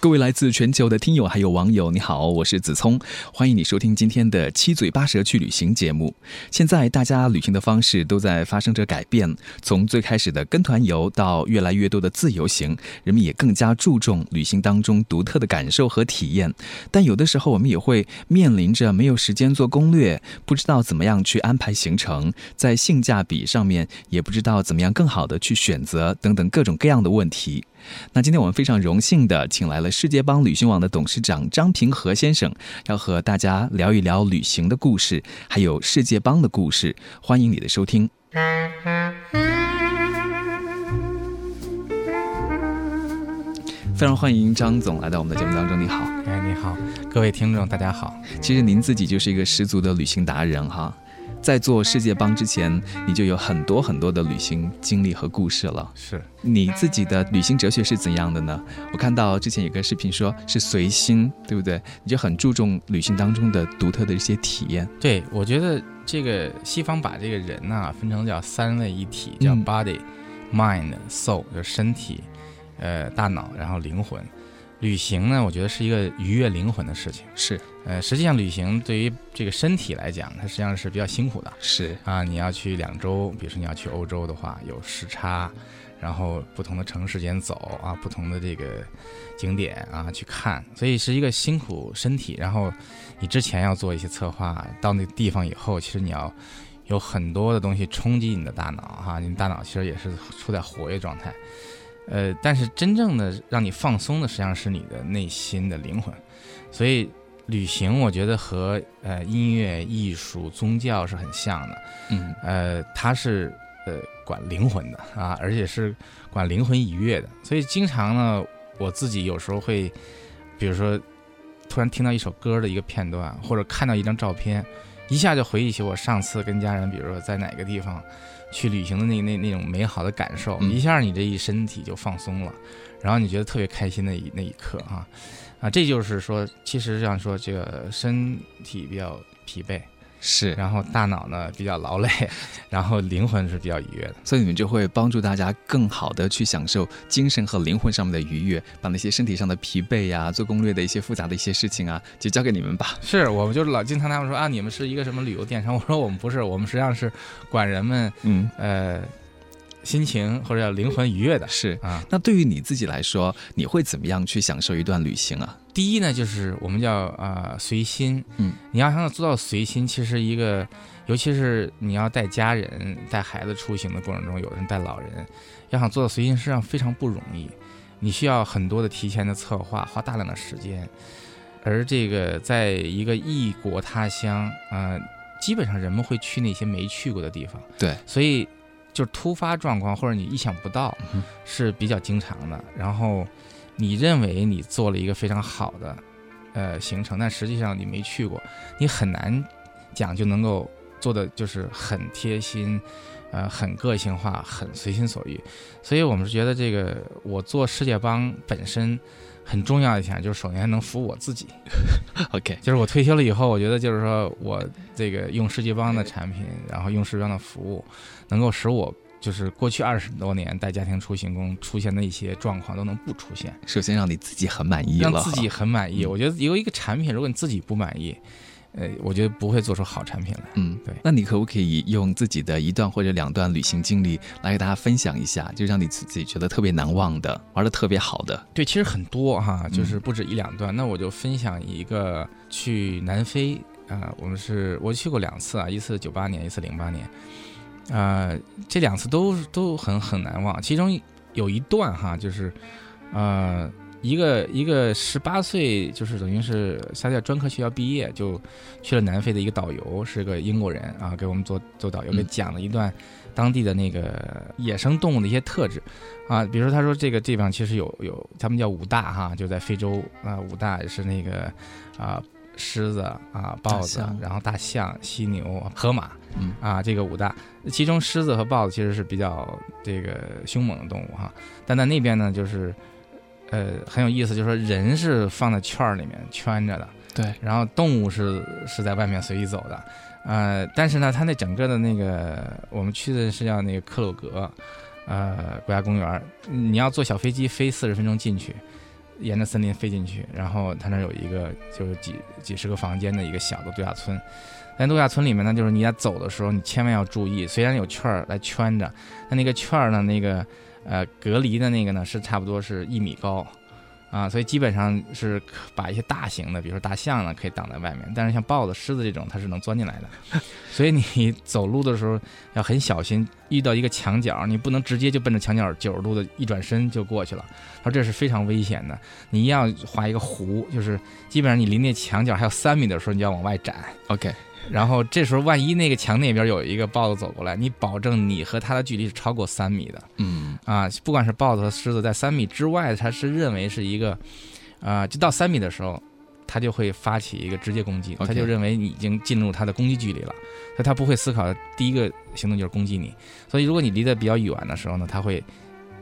各位来自全球的听友还有网友，你好，我是子聪，欢迎你收听今天的七嘴八舌去旅行节目。现在大家旅行的方式都在发生着改变，从最开始的跟团游到越来越多的自由行，人们也更加注重旅行当中独特的感受和体验。但有的时候我们也会面临着没有时间做攻略，不知道怎么样去安排行程，在性价比上面也不知道怎么样更好的去选择等等各种各样的问题。那今天我们非常荣幸的请来了世界帮旅行网的董事长张平和先生，要和大家聊一聊旅行的故事，还有世界帮的故事。欢迎你的收听。非常欢迎张总来到我们的节目当中。你好，哎，你好，各位听众，大家好。其实您自己就是一个十足的旅行达人哈。在做世界帮之前，你就有很多很多的旅行经历和故事了。是你自己的旅行哲学是怎样的呢？我看到之前有个视频说是随心，对不对？你就很注重旅行当中的独特的一些体验。对，我觉得这个西方把这个人呐分成叫三位一体，叫 body、mind、soul，就是身体、呃大脑，然后灵魂。旅行呢，我觉得是一个愉悦灵魂的事情。是，呃，实际上旅行对于这个身体来讲，它实际上是比较辛苦的。是啊，你要去两周，比如说你要去欧洲的话，有时差，然后不同的城市间走啊，不同的这个景点啊去看，所以是一个辛苦身体。然后你之前要做一些策划，到那个地方以后，其实你要有很多的东西冲击你的大脑哈，你大脑其实也是处在活跃状态。呃，但是真正的让你放松的，实际上是你的内心的灵魂。所以旅行，我觉得和呃音乐、艺术、宗教是很像的。嗯，呃，它是呃管灵魂的啊，而且是管灵魂愉悦的。所以经常呢，我自己有时候会，比如说突然听到一首歌的一个片段，或者看到一张照片，一下就回忆起我上次跟家人，比如说在哪个地方。去旅行的那那那种美好的感受，一下你这一身体就放松了，然后你觉得特别开心的一那一刻啊，啊，这就是说，其实像说这个身体比较疲惫。是，然后大脑呢比较劳累，然后灵魂是比较愉悦的，所以你们就会帮助大家更好的去享受精神和灵魂上面的愉悦，把那些身体上的疲惫呀、做攻略的一些复杂的一些事情啊，就交给你们吧。是我们就是老经常他们说啊，你们是一个什么旅游电商？我说我们不是，我们实际上是管人们，嗯呃。心情或者叫灵魂愉悦的。是。啊，那对于你自己来说，你会怎么样去享受一段旅行啊？第一呢，就是我们叫啊随心，嗯，你要想做到随心，其实一个，尤其是你要带家人、带孩子出行的过程中，有人带老人，要想做到随心，实际上非常不容易，你需要很多的提前的策划，花大量的时间，而这个在一个异国他乡啊，基本上人们会去那些没去过的地方，对，所以。就是突发状况或者你意想不到是比较经常的。然后你认为你做了一个非常好的呃行程，但实际上你没去过，你很难讲就能够做的就是很贴心，呃，很个性化，很随心所欲。所以我们是觉得这个我做世界帮本身。很重要一点就是，首先能服务我自己。OK，就是我退休了以后，我觉得就是说我这个用世纪邦的产品，然后用世纪邦的服务，能够使我就是过去二十多年带家庭出行中出现的一些状况都能不出现。首先让你自己很满意了，让自己很满意。我觉得有一个产品，如果你自己不满意。呃，我觉得不会做出好产品来。嗯，对。那你可不可以用自己的一段或者两段旅行经历来给大家分享一下，就让你自己觉得特别难忘的，玩的特别好的？对，其实很多哈，就是不止一两段。那我就分享一个去南非啊，我们是我去过两次啊，一次九八年，一次零八年，啊，这两次都都很很难忘。其中有一段哈，就是呃。一个一个十八岁，就是等于是他在专科学校毕业，就去了南非的一个导游，是个英国人啊，给我们做做导游，给讲了一段当地的那个野生动物的一些特质。啊，比如说他说这个地方其实有有他们叫五大哈，就在非洲啊，五大是那个啊狮子啊、豹子，然后大象、犀牛、河马，嗯。啊，这个五大，其中狮子和豹子其实是比较这个凶猛的动物哈，但在那边呢，就是呃很有意思，就是说人是放在圈儿里面圈着的，对，然后动物是是在外面随意走的，呃，但是呢，它那整个的那个我们去的是叫那个克鲁格，呃，国家公园，你要坐小飞机飞四十分钟进去。沿着森林飞进去，然后它那有一个就是几几十个房间的一个小的度假村，在度假村里面呢，就是你在走的时候，你千万要注意，虽然有圈儿来圈着，但那个圈儿呢，那个呃隔离的那个呢是差不多是一米高。啊，所以基本上是把一些大型的，比如说大象呢，可以挡在外面。但是像豹子、狮子这种，它是能钻进来的。所以你 走路的时候要很小心，遇到一个墙角，你不能直接就奔着墙角九十度的一转身就过去了。他说这是非常危险的，你要画一个弧，就是基本上你离那墙角还有三米的时候，你就要往外展。OK。然后这时候，万一那个墙那边有一个豹子走过来，你保证你和它的距离是超过三米的。嗯啊，不管是豹子和狮子，在三米之外，它是认为是一个，啊，就到三米的时候，它就会发起一个直接攻击，它就认为你已经进入它的攻击距离了，所以它不会思考第一个行动就是攻击你。所以如果你离得比较远的时候呢，它会，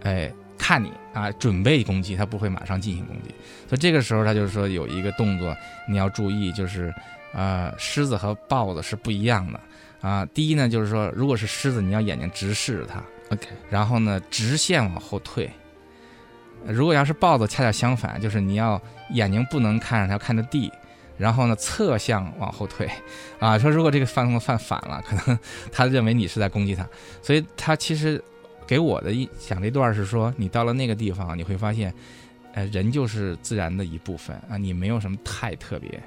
哎，看你啊，准备攻击，他不会马上进行攻击。所以这个时候，他就是说有一个动作你要注意，就是。呃，狮子和豹子是不一样的啊。第一呢，就是说，如果是狮子，你要眼睛直视着它，OK。然后呢，直线往后退。如果要是豹子，恰恰相反，就是你要眼睛不能看着它，要看着地。然后呢，侧向往后退。啊，说如果这个犯动犯反了，可能他认为你是在攻击他。所以他其实给我的一讲这段是说，你到了那个地方，你会发现，呃，人就是自然的一部分啊，你没有什么太特别。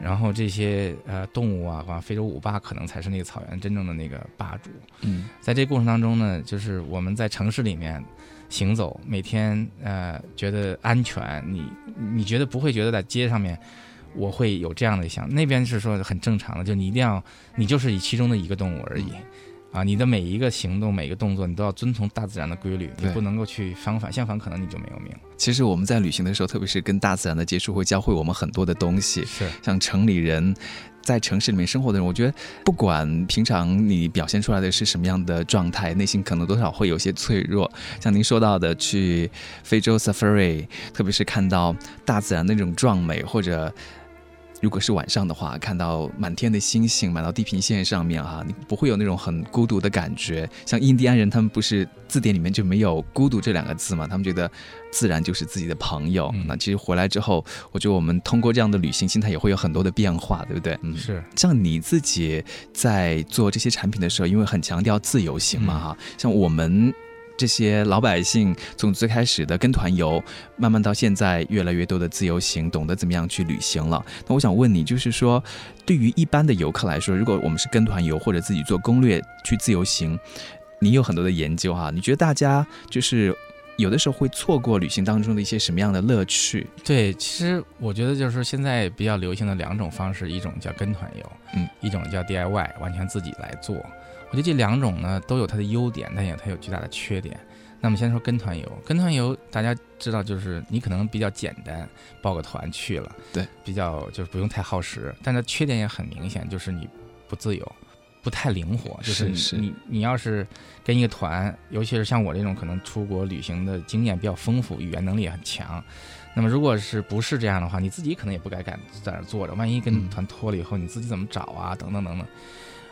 然后这些呃动物啊，像非洲五霸可能才是那个草原真正的那个霸主。嗯，在这过程当中呢，就是我们在城市里面行走，每天呃觉得安全，你你觉得不会觉得在街上面我会有这样的想，那边是说很正常的，就你一定要你就是以其中的一个动物而已。啊，你的每一个行动、每一个动作，你都要遵从大自然的规律，你不能够去相反，相反可能你就没有命。其实我们在旅行的时候，特别是跟大自然的接触，会教会我们很多的东西。是，像城里人，在城市里面生活的人，我觉得不管平常你表现出来的是什么样的状态，内心可能多少会有些脆弱。像您说到的，去非洲 safari，特别是看到大自然那种壮美，或者。如果是晚上的话，看到满天的星星，满到地平线上面哈，你不会有那种很孤独的感觉。像印第安人，他们不是字典里面就没有“孤独”这两个字嘛？他们觉得自然就是自己的朋友。那其实回来之后，我觉得我们通过这样的旅行，心态也会有很多的变化，对不对？嗯，是。像你自己在做这些产品的时候，因为很强调自由行嘛哈，像我们。这些老百姓从最开始的跟团游，慢慢到现在越来越多的自由行，懂得怎么样去旅行了。那我想问你，就是说，对于一般的游客来说，如果我们是跟团游或者自己做攻略去自由行，你有很多的研究哈，你觉得大家就是有的时候会错过旅行当中的一些什么样的乐趣？对，其实我觉得就是现在比较流行的两种方式，一种叫跟团游，嗯，一种叫 DIY，完全自己来做。我觉得这两种呢都有它的优点，但也它有巨大的缺点。那么先说跟团游，跟团游大家知道就是你可能比较简单，报个团去了，对，比较就是不用太耗时。但它缺点也很明显，就是你不自由，不太灵活。就是你你要是跟一个团，尤其是像我这种可能出国旅行的经验比较丰富，语言能力也很强。那么如果是不是这样的话，你自己可能也不该敢在那坐着，万一跟团脱了以后，你自己怎么找啊？等等等等。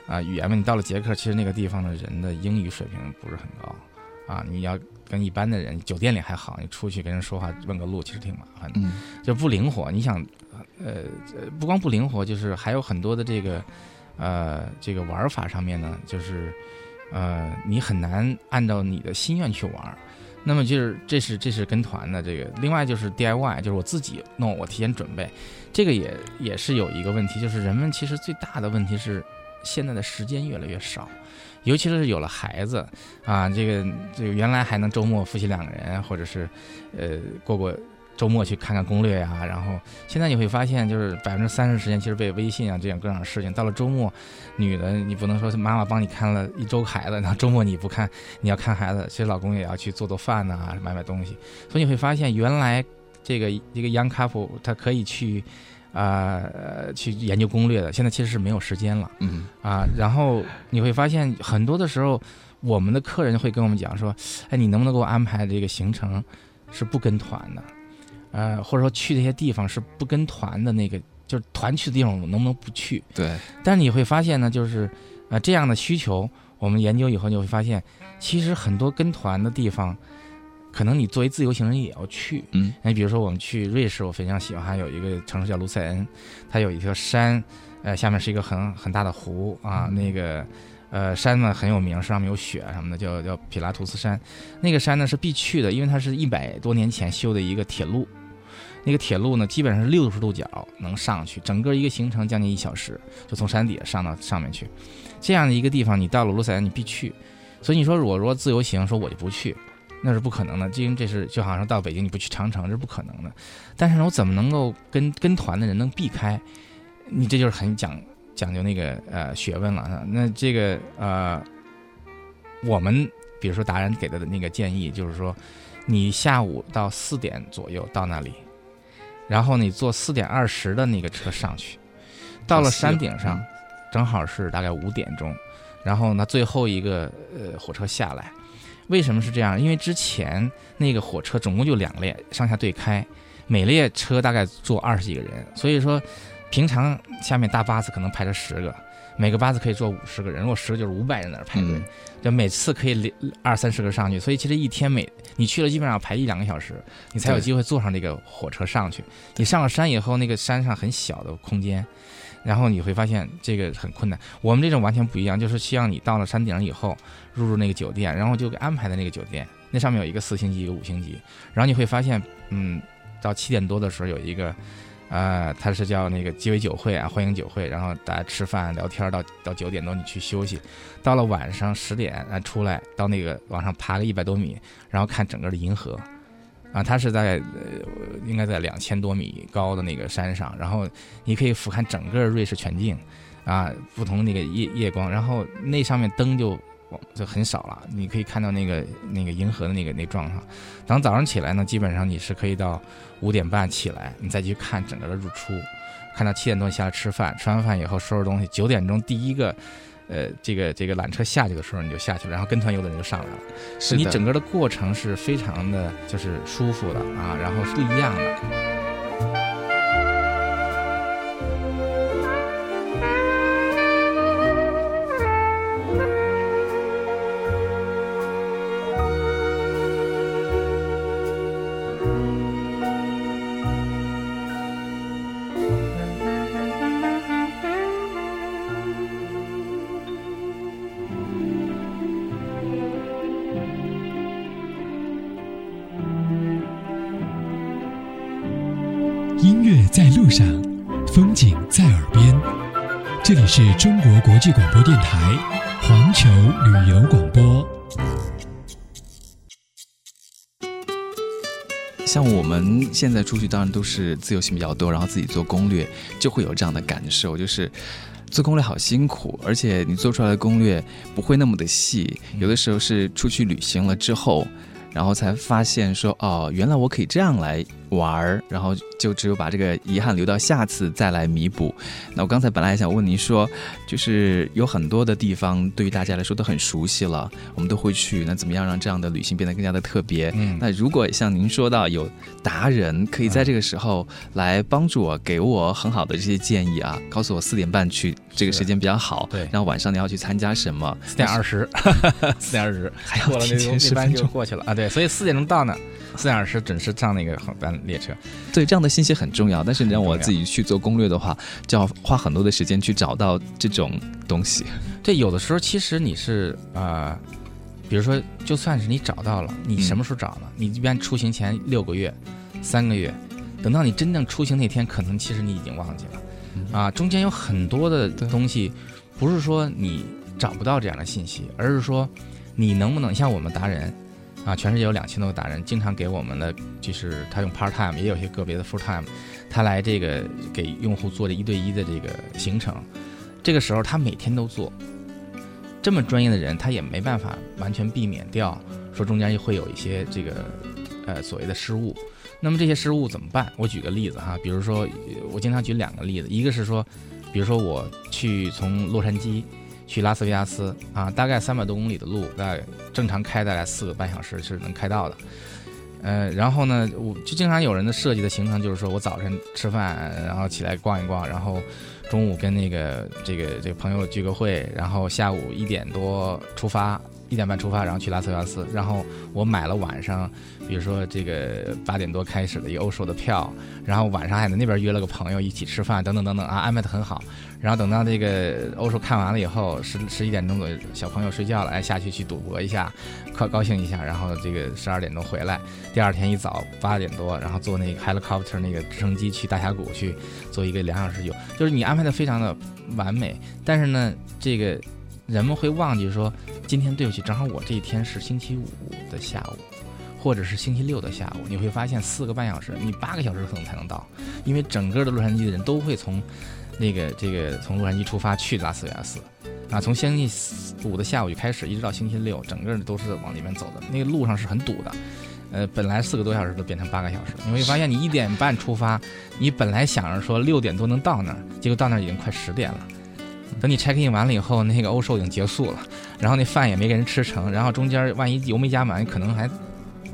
啊，语言嘛，你到了捷克，其实那个地方的人的英语水平不是很高，啊，你要跟一般的人，酒店里还好，你出去跟人说话问个路，其实挺麻烦的，就不灵活。你想，呃，不光不灵活，就是还有很多的这个，呃，这个玩法上面呢，就是，呃，你很难按照你的心愿去玩。那么就是这是这是跟团的这个，另外就是 DIY，就是我自己弄，我提前准备，这个也也是有一个问题，就是人们其实最大的问题是。现在的时间越来越少，尤其是有了孩子啊，这个这个原来还能周末夫妻两个人，或者是呃过过周末去看看攻略呀，然后现在你会发现，就是百分之三十时间其实被微信啊这样各样的事情。到了周末，女的你不能说妈妈帮你看了一周孩子，然后周末你不看，你要看孩子，其实老公也要去做做饭呐，买买东西。所以你会发现，原来这个一个 young couple 他可以去。啊呃去研究攻略的，现在其实是没有时间了嗯啊。然后你会发现很多的时候，我们的客人会跟我们讲说，哎，你能不能给我安排这个行程是不跟团的，呃，或者说去这些地方是不跟团的那个，就是团去的地方，我能不能不去？对，但是你会发现呢，就是呃这样的需求，我们研究以后就会发现，其实很多跟团的地方，可能你作为自由行人也要去。嗯你比如说我们去瑞士，我非常喜欢，还有一个城市叫卢塞恩，它有一条山，呃，下面是一个很很大的湖啊，那个。呃，山呢很有名，上面有雪什么的，叫叫皮拉图斯山。那个山呢是必去的，因为它是一百多年前修的一个铁路。那个铁路呢，基本上是六十度角能上去，整个一个行程将近一小时，就从山底下上到上面去。这样的一个地方，你到了卢塞恩，你必去。所以你说，我如果自由行，说我就不去，那是不可能的，因为这是就好像到北京你不去长城，这是不可能的。但是呢，我怎么能够跟跟团的人能避开？你这就是很讲讲究那个呃学问了。那这个呃，我们比如说达人给的那个建议就是说，你下午到四点左右到那里，然后你坐四点二十的那个车上去，到了山顶上，正好是大概五点钟，然后呢最后一个呃火车下来。为什么是这样？因为之前那个火车总共就两列，上下对开，每列车大概坐二十几个人，所以说平常下面大巴士可能排着十个，每个巴士可以坐五十个人，如果十个就是五百人在那儿排队，嗯就每次可以连二三十个上去，所以其实一天每你去了基本上排一两个小时，你才有机会坐上这个火车上去。你上了山以后，那个山上很小的空间，然后你会发现这个很困难。我们这种完全不一样，就是希望你到了山顶以后入住那个酒店，然后就给安排在那个酒店，那上面有一个四星级，一个五星级，然后你会发现，嗯，到七点多的时候有一个。呃，它是叫那个鸡尾酒会啊，欢迎酒会，然后大家吃饭聊天到到九点多你去休息，到了晚上十点啊出来到那个往上爬个一百多米，然后看整个的银河，啊，它是在呃应该在两千多米高的那个山上，然后你可以俯瞰整个瑞士全境，啊，不同那个夜夜光，然后那上面灯就就很少了，你可以看到那个那个银河的那个那状况。等早上起来呢，基本上你是可以到五点半起来，你再去看整个的日出，看到七点多下来吃饭，吃完饭以后收拾东西，九点钟第一个。呃，这个这个缆车下去的时候你就下去了，然后跟团游的人就上来了。是你整个的过程是非常的，就是舒服的啊，然后是不一样的。这里是中国国际广播电台环球旅游广播。像我们现在出去，当然都是自由行比较多，然后自己做攻略，就会有这样的感受，就是做攻略好辛苦，而且你做出来的攻略不会那么的细，有的时候是出去旅行了之后，然后才发现说，哦，原来我可以这样来玩儿，然后就只有把这个遗憾留到下次再来弥补。那我刚才本来还想问您说，就是有很多的地方对于大家来说都很熟悉了，我们都会去，那怎么样让这样的旅行变得更加的特别？嗯。那如果像您说到有达人可以在这个时候来帮助我，给我很好的这些建议啊，告诉我四点半去这个时间比较好，对。然后晚上你要去参加什么，四点二十，四点二十，还要过了那提前10那班就分钟。过去了。啊。对，所以四点钟到呢，四点二十准时上那个航班列车。对，这样的信息很重要。但是你让我自己去做攻略的话，就要花很多的时间去找到这种东西。对，有的时候其实你是呃，比如说，就算是你找到了，你什么时候找呢？你一般出行前六个月、三个月，等到你真正出行那天，可能其实你已经忘记了。啊，中间有很多的东西，不是说你找不到这样的信息，而是说你能不能像我们达人啊，全世界有两千多个达人，经常给我们的就是他用 part time，也有些个别的 full time，他来这个给用户做这一对一的这个行程，这个时候他每天都做，这么专业的人，他也没办法完全避免掉说中间会有一些这个呃所谓的失误，那么这些失误怎么办？我举个例子哈，比如说我经常举两个例子，一个是说，比如说我去从洛杉矶去拉斯维加斯啊，大概三百多公里的路，大概正常开大概四个半小时是能开到的。呃，然后呢，我就经常有人的设计的行程就是说我早晨吃饭，然后起来逛一逛，然后中午跟那个这个这个朋友聚个会，然后下午一点多出发。一点半出发，然后去拉斯维加斯，然后我买了晚上，比如说这个八点多开始的一个欧售的票，然后晚上还在那边约了个朋友一起吃饭，等等等等啊，安排的很好。然后等到这个欧售看完了以后，十十一点钟左右，小朋友睡觉了，哎，下去去赌博一下，快高兴一下，然后这个十二点钟回来，第二天一早八点多，然后坐那个 helicopter 那个直升机去大峡谷去做一个两小时游，就是你安排的非常的完美，但是呢，这个。人们会忘记说，今天对不起，正好我这一天是星期五的下午，或者是星期六的下午。你会发现四个半小时，你八个小时可能才能到，因为整个的洛杉矶的人都会从那个这个从洛杉矶出发去拉斯维加斯，啊，从星期五的下午就开始，一直到星期六，整个都是往里面走的。那个路上是很堵的，呃，本来四个多小时都变成八个小时。你会发现，你一点半出发，你本来想着说六点多能到那儿，结果到那儿已经快十点了。等你 check in 完了以后，那个欧寿已经结束了，然后那饭也没给人吃成，然后中间万一油没加满，可能还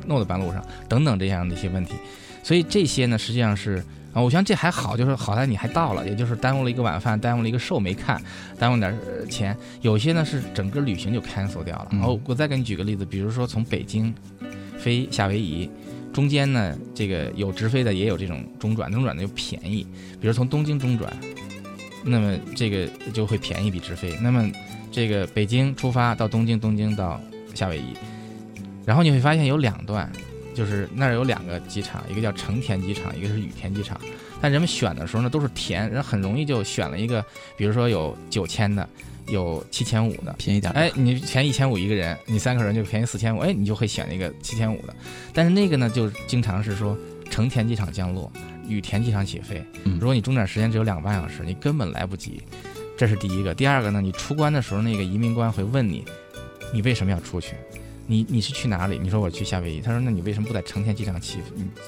弄在半路上，等等这样的一些问题。所以这些呢，实际上是啊，我想这还好，就是好在你还到了，也就是耽误了一个晚饭，耽误了一个寿没看，耽误点钱。有些呢是整个旅行就 cancel 掉了。然后我再给你举个例子，比如说从北京飞夏威夷，中间呢这个有直飞的，也有这种中转，中转的又便宜，比如从东京中转。那么这个就会便宜比直飞。那么这个北京出发到东京，东京到夏威夷，然后你会发现有两段，就是那儿有两个机场，一个叫成田机场，一个是羽田机场。但人们选的时候呢，都是田，人很容易就选了一个，比如说有九千的，有七千五的，便宜点。哎，你便宜一千五一个人，你三个人就便宜四千五，哎，你就会选一个七千五的。但是那个呢，就经常是说成田机场降落。羽田机场起飞，如果你中转时间只有两个半小时，你根本来不及。这是第一个。第二个呢，你出关的时候，那个移民官会问你，你为什么要出去？你你是去哪里？你说我去夏威夷。他说，那你为什么不在成田机场起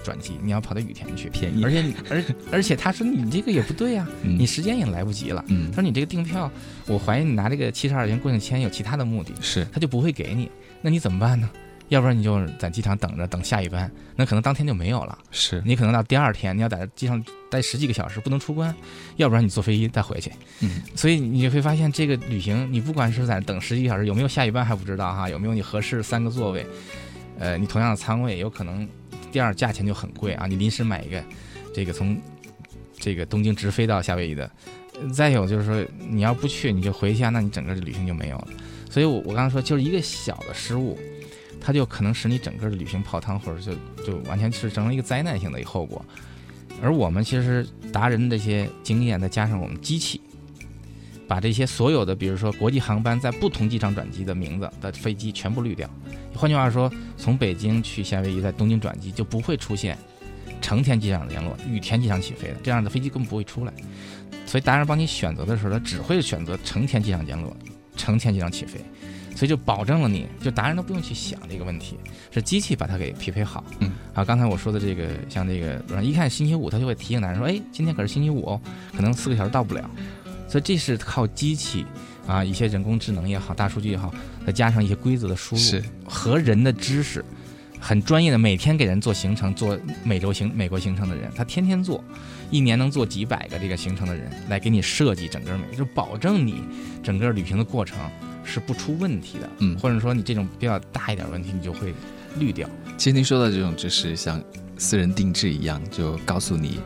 转机？你要跑到羽田去，便宜。而且而而且他说你这个也不对呀，你时间也来不及了。他说你这个订票，我怀疑你拿这个七十二元过境签有其他的目的，是他就不会给你。那你怎么办呢？要不然你就在机场等着，等下一班，那可能当天就没有了。是你可能到第二天，你要在机场待十几个小时，不能出关。要不然你坐飞机再回去。嗯，所以你会发现这个旅行，你不管是在等十几个小时，有没有下一班还不知道哈，有没有你合适三个座位，呃，你同样的仓位，有可能第二价钱就很贵啊。你临时买一个，这个从这个东京直飞到夏威夷的，再有就是说你要不去，你就回一下，那你整个的旅行就没有了。所以我我刚才说就是一个小的失误。它就可能使你整个的旅行泡汤，或者就就完全是成了一个灾难性的一个后果。而我们其实达人的这些经验，再加上我们机器，把这些所有的，比如说国际航班在不同机场转机的名字的飞机全部滤掉。换句话说，从北京去夏威夷，在东京转机就不会出现成田机场联络、羽田机场起飞的这样的飞机根本不会出来。所以达人帮你选择的时候，他只会选择成田机场联络、成田机场起飞。所以就保证了你就达人都不用去想这个问题，是机器把它给匹配好。嗯，啊，刚才我说的这个，像这个，一看星期五，它就会提醒达人说，哎，今天可是星期五哦，可能四个小时到不了。所以这是靠机器啊，一些人工智能也好，大数据也好，再加上一些规则的输入和人的知识，很专业的，每天给人做行程、做每周行、美国行程的人，他天天做，一年能做几百个这个行程的人，来给你设计整个美，就保证你整个旅行的过程。是不出问题的，嗯，或者说你这种比较大一点问题，你就会滤掉。其实您说的这种，就是像私人定制一样，就告诉你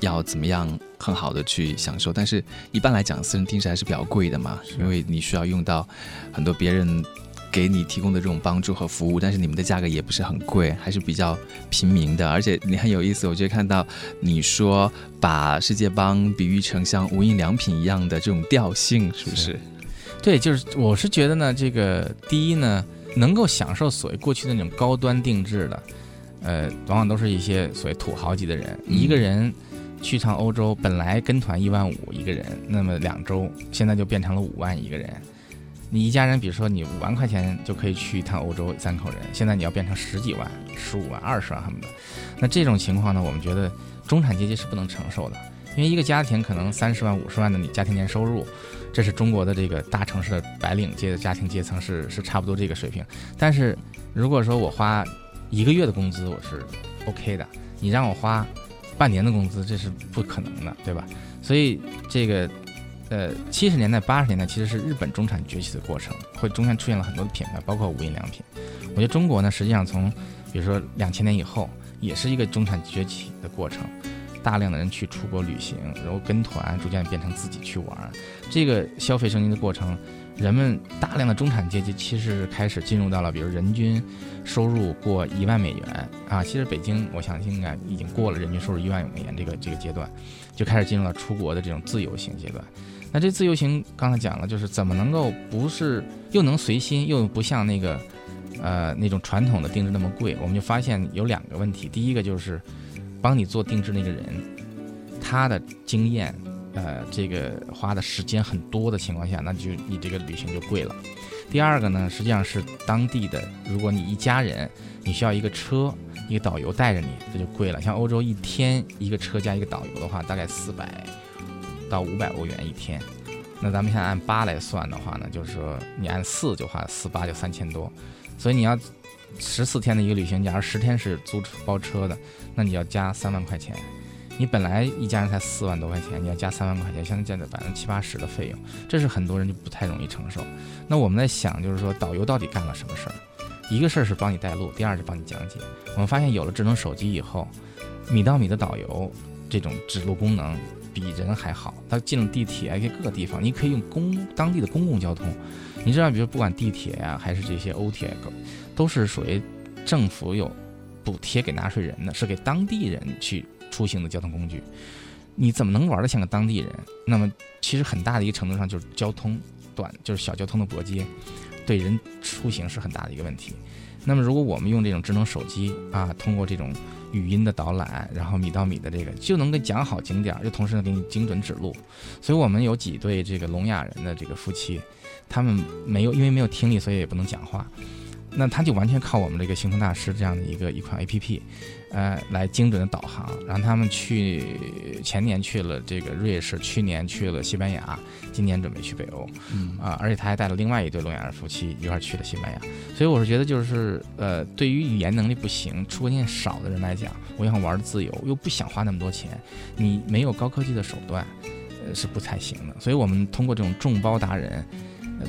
要怎么样很好的去享受。但是一般来讲，私人定制还是比较贵的嘛，因为你需要用到很多别人给你提供的这种帮助和服务。但是你们的价格也不是很贵，还是比较平民的。而且你很有意思，我觉得看到你说把世界帮比喻成像无印良品一样的这种调性，是不是？对，就是我是觉得呢，这个第一呢，能够享受所谓过去的那种高端定制的，呃，往往都是一些所谓土豪级的人。一个人去趟欧洲，本来跟团一万五一个人，那么两周现在就变成了五万一个人。你一家人，比如说你五万块钱就可以去一趟欧洲，三口人，现在你要变成十几万、十五万、二十万恨不得。那这种情况呢，我们觉得中产阶级是不能承受的，因为一个家庭可能三十万、五十万的你家庭年收入，这是中国的这个大城市的白领阶的家庭阶层是是差不多这个水平。但是如果说我花一个月的工资，我是 OK 的，你让我花半年的工资，这是不可能的，对吧？所以这个。呃，七十年代、八十年代其实是日本中产崛起的过程，会中间出现了很多的品牌，包括无印良品。我觉得中国呢，实际上从比如说两千年以后，也是一个中产崛起的过程，大量的人去出国旅行，然后跟团，逐渐变成自己去玩，这个消费升级的过程，人们大量的中产阶级其实开始进入到了，比如人均收入过一万美元啊，其实北京我想应该已经过了人均收入一万美元这个这个阶段，就开始进入了出国的这种自由行阶段。那这自由行刚才讲了，就是怎么能够不是又能随心，又不像那个，呃，那种传统的定制那么贵？我们就发现有两个问题。第一个就是，帮你做定制那个人，他的经验，呃，这个花的时间很多的情况下，那就你这个旅行就贵了。第二个呢，实际上是当地的，如果你一家人，你需要一个车，一个导游带着你，这就贵了。像欧洲一天一个车加一个导游的话，大概四百。到五百欧元一天，那咱们现在按八来算的话呢，就是说你按四就花四八就三千多，所以你要十四天的一个旅行，假如十天是租车包车的，那你要加三万块钱。你本来一家人才四万多块钱，你要加三万块钱，相当于加了百分之七八十的费用，这是很多人就不太容易承受。那我们在想，就是说导游到底干了什么事儿？一个事儿是帮你带路，第二是帮你讲解。我们发现有了智能手机以后，米到米的导游这种指路功能。比人还好，他进了地铁，可以各个地方，你可以用公当地的公共交通。你知道，比如不管地铁呀，还是这些欧铁，都是属于政府有补贴给纳税人的，是给当地人去出行的交通工具。你怎么能玩得像个当地人？那么，其实很大的一个程度上就是交通短，就是小交通的拨接，对人出行是很大的一个问题。那么，如果我们用这种智能手机啊，通过这种。语音的导览，然后米到米的这个就能给讲好景点，又同时能给你精准指路。所以我们有几对这个聋哑人的这个夫妻，他们没有因为没有听力，所以也不能讲话。那他就完全靠我们这个星空大师这样的一个一款 A P P，呃，来精准的导航。然后他们去前年去了这个瑞士，去年去了西班牙，今年准备去北欧，啊，而且他还带了另外一对聋哑人夫妻一块去了西班牙。所以我是觉得，就是呃，对于语言能力不行、出国经验少的人来讲，我想玩的自由，又不想花那么多钱，你没有高科技的手段，呃，是不太行的。所以我们通过这种众包达人。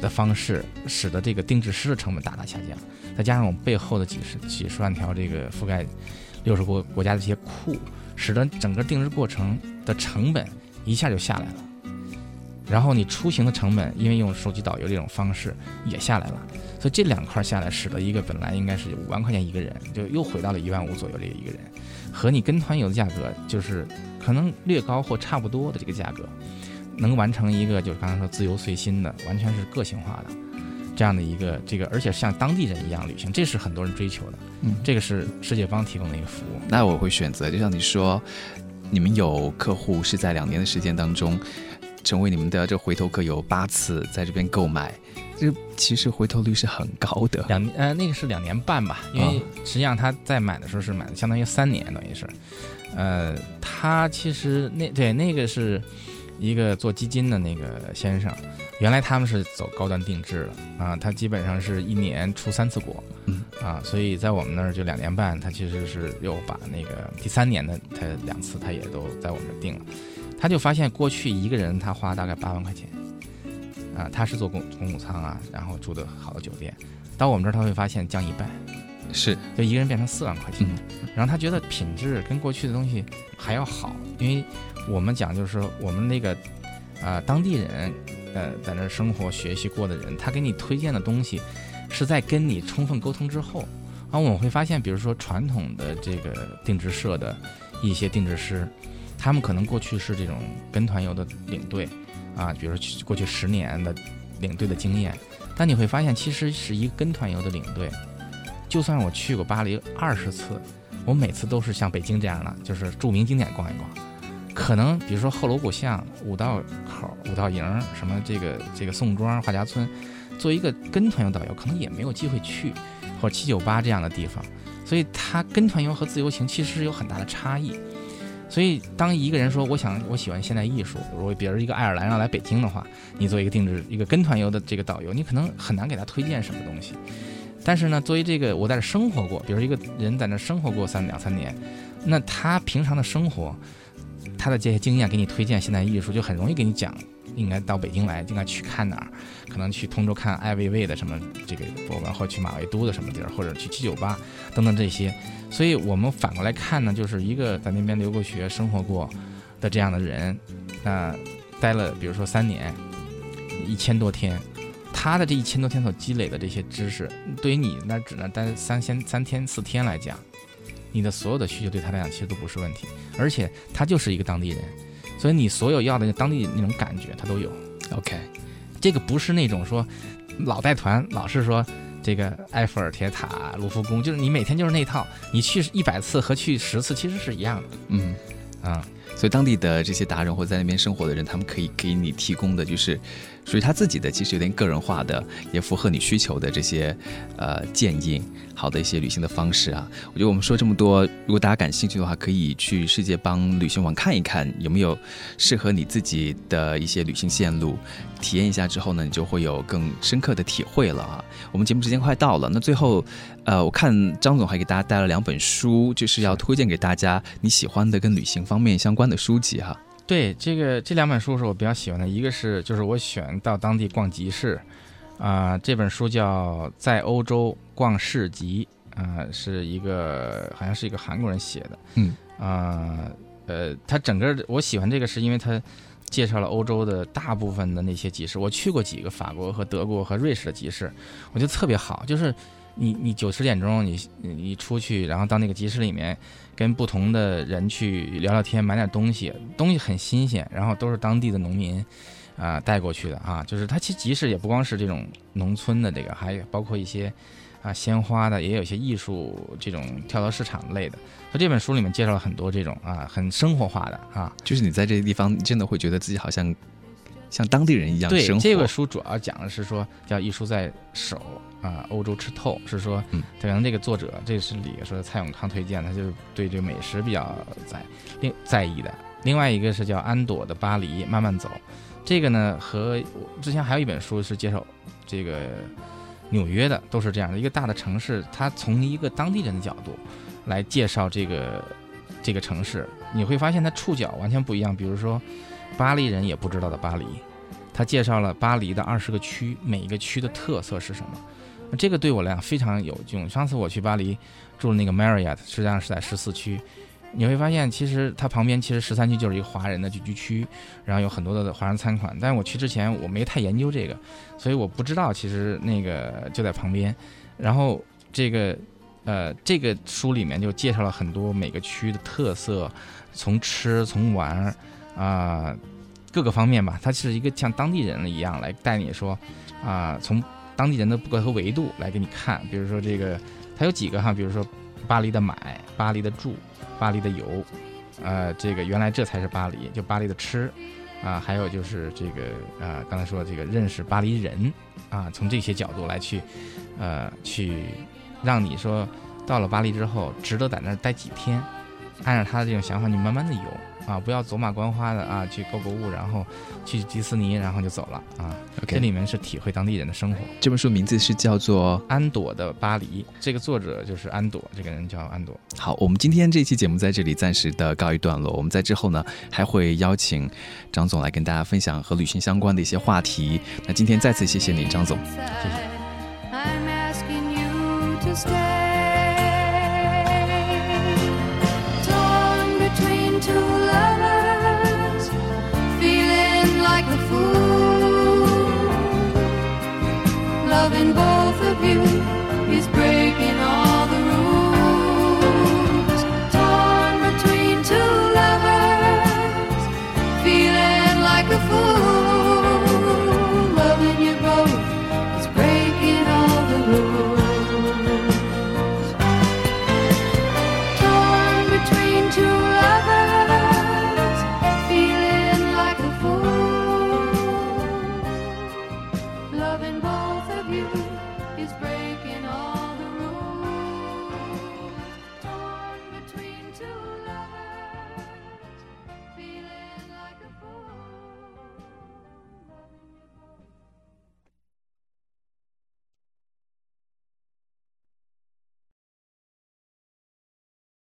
的方式，使得这个定制师的成本大大下降，再加上我们背后的几十几十万条这个覆盖六十国国家的一些库，使得整个定制过程的成本一下就下来了。然后你出行的成本，因为用手机导游这种方式也下来了，所以这两块下来，使得一个本来应该是五万块钱一个人，就又回到了一万五左右这一个人，和你跟团游的价格就是可能略高或差不多的这个价格。能完成一个就是刚才说自由随心的，完全是个性化的这样的一个这个，而且像当地人一样旅行，这是很多人追求的。嗯，这个是世界方提供的一个服务。那我会选择，就像你说，你们有客户是在两年的时间当中，成为你们的这回头客有八次在这边购买，这其实回头率是很高的。两呃那个是两年半吧，因为实际上他在买的时候是买的相当于三年，等于是，呃，他其实那对那个是。一个做基金的那个先生，原来他们是走高端定制的啊，他基本上是一年出三次国，嗯。啊，所以在我们那儿就两年半，他其实是又把那个第三年的他两次他也都在我们这儿定了，他就发现过去一个人他花大概八万块钱，啊，他是做公公务舱啊，然后住的好的酒店，到我们这儿他会发现降一半，是。就一个人变成四万块钱，然后他觉得品质跟过去的东西还要好，因为。我们讲就是说，我们那个，啊，当地人，呃，在那生活、学习过的人，他给你推荐的东西，是在跟你充分沟通之后。啊，我们会发现，比如说传统的这个定制社的一些定制师，他们可能过去是这种跟团游的领队，啊，比如说过去十年的领队的经验，但你会发现，其实是一个跟团游的领队，就算我去过巴黎二十次，我每次都是像北京这样的，就是著名景点逛一逛。可能比如说后楼古巷、五道口、五道营什么这个这个宋庄、画家村，作为一个跟团游导游，可能也没有机会去，或者七九八这样的地方，所以他跟团游和自由行其实是有很大的差异。所以当一个人说我想我喜欢现代艺术，如果比如一个爱尔兰要来北京的话，你作为一个定制一个跟团游的这个导游，你可能很难给他推荐什么东西。但是呢，作为这个我在这生活过，比如一个人在那生活过三两三年，那他平常的生活，他的这些经验给你推荐现代艺术，就很容易给你讲。应该到北京来，应该去看哪儿？可能去通州看艾未未的什么这个博物馆，或去马未都的什么地儿，或者去七九八等等这些。所以我们反过来看呢，就是一个在那边留过学、生活过的这样的人，那待了比如说三年，一千多天，他的这一千多天所积累的这些知识，对于你那只能待三天、三天四天来讲，你的所有的需求对他来讲其实都不是问题，而且他就是一个当地人。所以你所有要的当地那种感觉，他都有。OK，这个不是那种说老带团，老是说这个埃菲尔铁塔、卢浮宫，就是你每天就是那套，你去一百次和去十次其实是一样的。嗯，啊，所以当地的这些达人或者在那边生活的人，他们可以给你提供的就是。属于他自己的，其实有点个人化的，也符合你需求的这些，呃，建议，好的一些旅行的方式啊。我觉得我们说这么多，如果大家感兴趣的话，可以去世界帮旅行网看一看，有没有适合你自己的一些旅行线路，体验一下之后呢，你就会有更深刻的体会了啊。我们节目时间快到了，那最后，呃，我看张总还给大家带了两本书，就是要推荐给大家你喜欢的跟旅行方面相关的书籍哈。对这个这两本书是我比较喜欢的，一个是就是我选到当地逛集市，啊，这本书叫《在欧洲逛市集》，啊，是一个好像是一个韩国人写的，嗯，啊，呃，他整个我喜欢这个是因为他介绍了欧洲的大部分的那些集市，我去过几个法国和德国和瑞士的集市，我觉得特别好，就是你你九十点钟你你出去，然后到那个集市里面。跟不同的人去聊聊天，买点东西，东西很新鲜，然后都是当地的农民，啊带过去的啊，就是它其实集市也不光是这种农村的这个，还有包括一些啊鲜花的，也有一些艺术这种跳蚤市场类的。所以这本书里面介绍了很多这种啊很生活化的啊，就是你在这个地方真的会觉得自己好像像当地人一样对，这个书主要讲的是说叫艺术在手。啊，欧洲吃透是说，可能这个作者，这是李说蔡永康推荐，他就是对这个美食比较在另在意的。另外一个是叫安朵的巴黎慢慢走，这个呢和我之前还有一本书是介绍这个纽约的，都是这样的一个大的城市，他从一个当地人的角度来介绍这个这个城市，你会发现它触角完全不一样。比如说巴黎人也不知道的巴黎，他介绍了巴黎的二十个区，每一个区的特色是什么。那这个对我来讲非常有用。上次我去巴黎住的那个 Marriott，实际上是在十四区。你会发现，其实它旁边其实十三区就是一个华人的聚居区，然后有很多的华人餐馆。但是我去之前我没太研究这个，所以我不知道其实那个就在旁边。然后这个呃，这个书里面就介绍了很多每个区的特色，从吃从玩啊各个方面吧。它是一个像当地人一样来带你说啊从。当地人的各个维度来给你看，比如说这个，它有几个哈，比如说巴黎的买，巴黎的住，巴黎的游，呃，这个原来这才是巴黎，就巴黎的吃，啊，还有就是这个呃，刚才说这个认识巴黎人，啊，从这些角度来去，呃，去让你说到了巴黎之后，值得在那儿待几天，按照他的这种想法，你慢慢的游。啊，不要走马观花的啊，去购购物，然后去迪士尼，然后就走了啊。这里面是体会当地人的生活。这本书名字是叫做《安朵的巴黎》，这个作者就是安朵，这个人叫安朵。好，我们今天这期节目在这里暂时的告一段落。我们在之后呢，还会邀请张总来跟大家分享和旅行相关的一些话题。那今天再次谢谢你，张总，谢谢。